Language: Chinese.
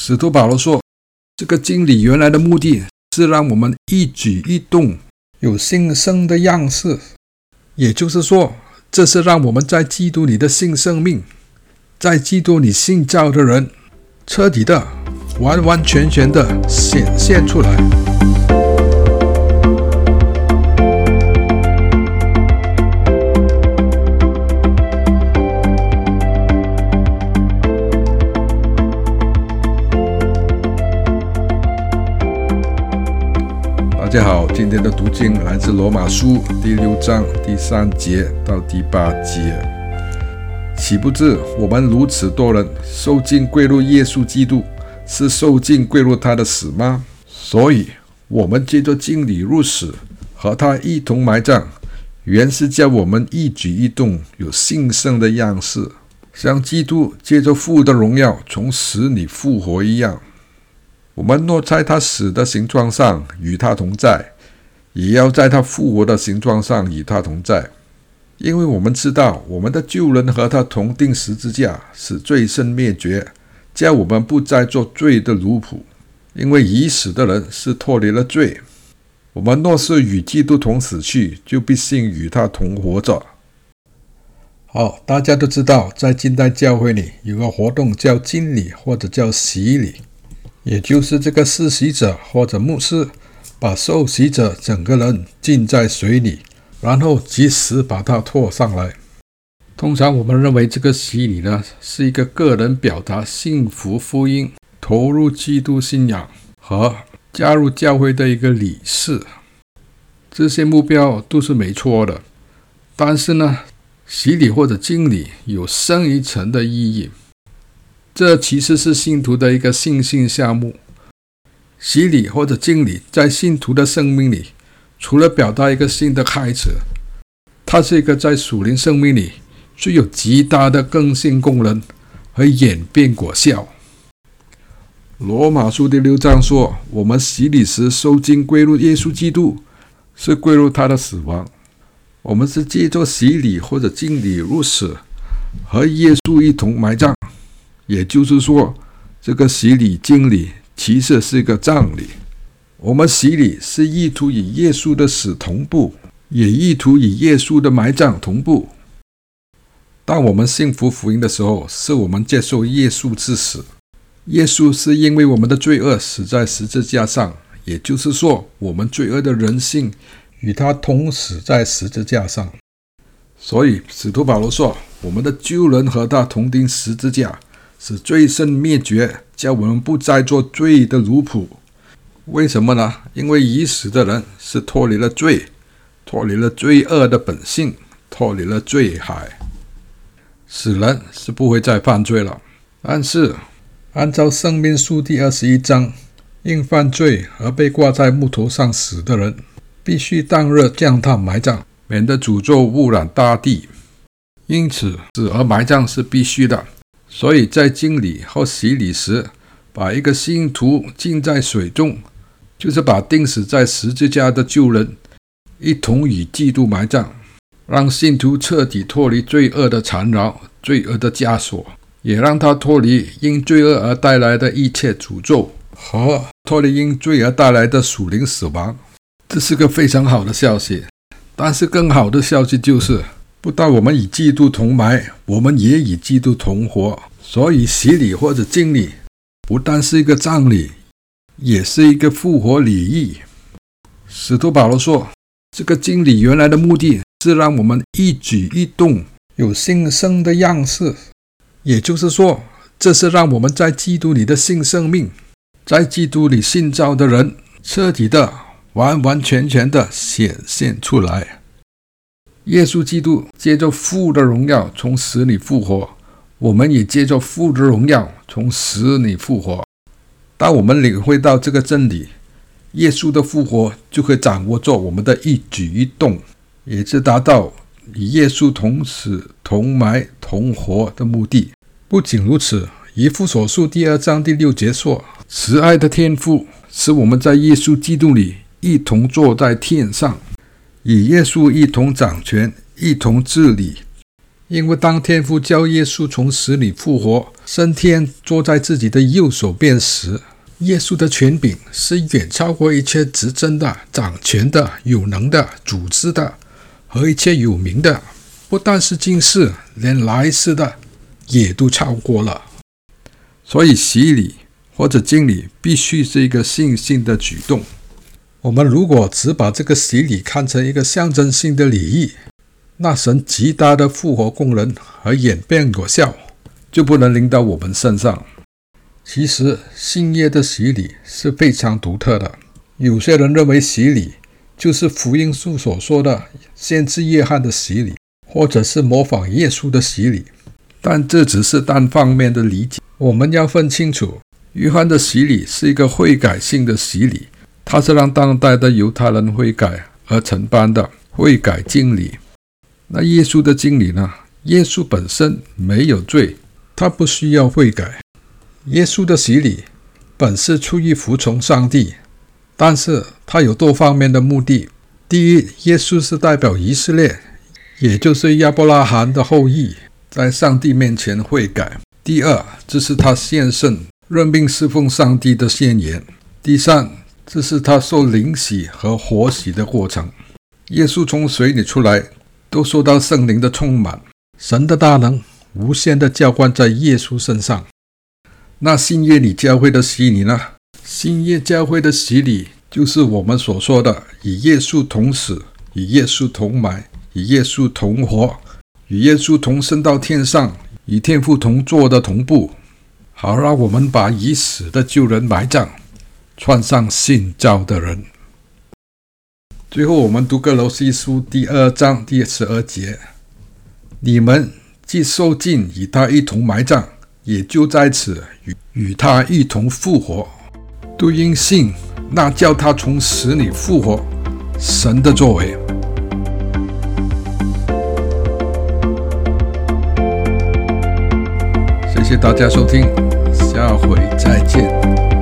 使徒保罗说：“这个经理原来的目的是让我们一举一动有新生的样式，也就是说，这是让我们在基督里的新生命，在基督里新造的人，彻底的、完完全全的显现出来。”大家好，今天的读经来自罗马书第六章第三节到第八节。岂不知我们如此多人受尽归入耶稣基督，是受尽归入他的死吗？所以，我们借着敬礼入死，和他一同埋葬，原是叫我们一举一动有兴盛的样式，像基督借着父的荣耀从死里复活一样。我们若在他死的形状上与他同在，也要在他复活的形状上与他同在，因为我们知道我们的旧人和他同钉十字架，使罪身灭绝，叫我们不再做罪的奴仆。因为已死的人是脱离了罪。我们若是与基督同死去，就必信与他同活着。好，大家都知道，在近代教会里有个活动叫敬礼，或者叫洗礼。也就是这个施洗者或者牧师，把受洗者整个人浸在水里，然后及时把他拖上来。通常我们认为这个洗礼呢，是一个个人表达幸福福音、投入基督信仰和加入教会的一个礼事。这些目标都是没错的，但是呢，洗礼或者浸礼有深一层的意义。这其实是信徒的一个信心项目。洗礼或者敬礼，在信徒的生命里，除了表达一个新的开始，它是一个在属灵生命里具有极大的更新功能和演变果效。罗马书第六章说：“我们洗礼时受浸归入耶稣基督，是归入他的死亡。我们是借着洗礼或者敬礼入死，和耶稣一同埋葬。”也就是说，这个洗礼、浸礼其实是一个葬礼。我们洗礼是意图与耶稣的死同步，也意图与耶稣的埋葬同步。当我们信服福音的时候，是我们接受耶稣之死。耶稣是因为我们的罪恶死在十字架上，也就是说，我们罪恶的人性与他同死在十字架上。所以，使徒保罗说：“我们的旧人和他同钉十字架。”使罪身灭绝，叫我们不再做罪的奴仆。为什么呢？因为已死的人是脱离了罪，脱离了罪恶的本性，脱离了罪海。死人是不会再犯罪了。但是，按照《生命书》第二十一章，因犯罪而被挂在木头上死的人，必须当日将他埋葬，免得诅咒污染大地。因此，死而埋葬是必须的。所以在敬礼和洗礼时，把一个信徒浸在水中，就是把钉死在十字架的旧人一同与基督埋葬，让信徒彻底脱离罪恶的缠绕、罪恶的枷锁，也让他脱离因罪恶而带来的一切诅咒和脱离因罪而带来的属灵死亡。这是个非常好的消息。但是更好的消息就是。不但我们与基督同埋，我们也与基督同活。所以洗礼或者敬礼，不但是一个葬礼，也是一个复活礼仪。使徒保罗说，这个敬礼原来的目的是让我们一举一动有新生的样式，也就是说，这是让我们在基督里的新生命，在基督里新造的人，彻底的、完完全全的显现出来。耶稣基督借着父的荣耀从死里复活，我们也借着父的荣耀从死里复活。当我们领会到这个真理，耶稣的复活就可以掌握着我们的一举一动，也是达到与耶稣同死、同埋、同活的目的。不仅如此，以弗所述第二章第六节说：“慈爱的天父使我们在耶稣基督里一同坐在天上。”与耶稣一同掌权，一同治理，因为当天父叫耶稣从死里复活，升天，坐在自己的右手边时，耶稣的权柄是远超过一切执政的、掌权的、有能的、组织的和一切有名的，不但是今世，连来世的也都超过了。所以洗礼或者敬礼必须是一个信心的举动。我们如果只把这个洗礼看成一个象征性的礼仪，那神极大的复活功能和演变果效就不能临到我们身上。其实新约的洗礼是非常独特的。有些人认为洗礼就是福音书所说的先知约翰的洗礼，或者是模仿耶稣的洗礼，但这只是单方面的理解。我们要分清楚，约翰的洗礼是一个悔改性的洗礼，他是让当代的犹太人悔改而承办的悔改敬礼。那耶稣的敬礼呢？耶稣本身没有罪，他不需要悔改。耶稣的洗礼本是出于服从上帝，但是他有多方面的目的。第一，耶稣是代表以色列，也就是亚伯拉罕的后裔，在上帝面前悔改。第二，这是他献圣、任命侍奉上帝的宣言。第三，这是他受灵洗和活洗的过程。耶稣从水里出来，都受到圣灵的充满，神的大能无限的浇灌在耶稣身上。那新约里教会的洗礼呢？新约教会的洗礼就是我们所说的与耶稣同死，与耶稣同埋，与耶稣同活，与耶稣同升到天上。与天父同坐的同步，好让我们把已死的旧人埋葬，穿上新造的人。最后，我们读个罗西书第二章第十二节：你们既受尽与他一同埋葬，也就在此与与他一同复活，都因信那叫他从死里复活神的作为。谢谢大家收听，下回再见。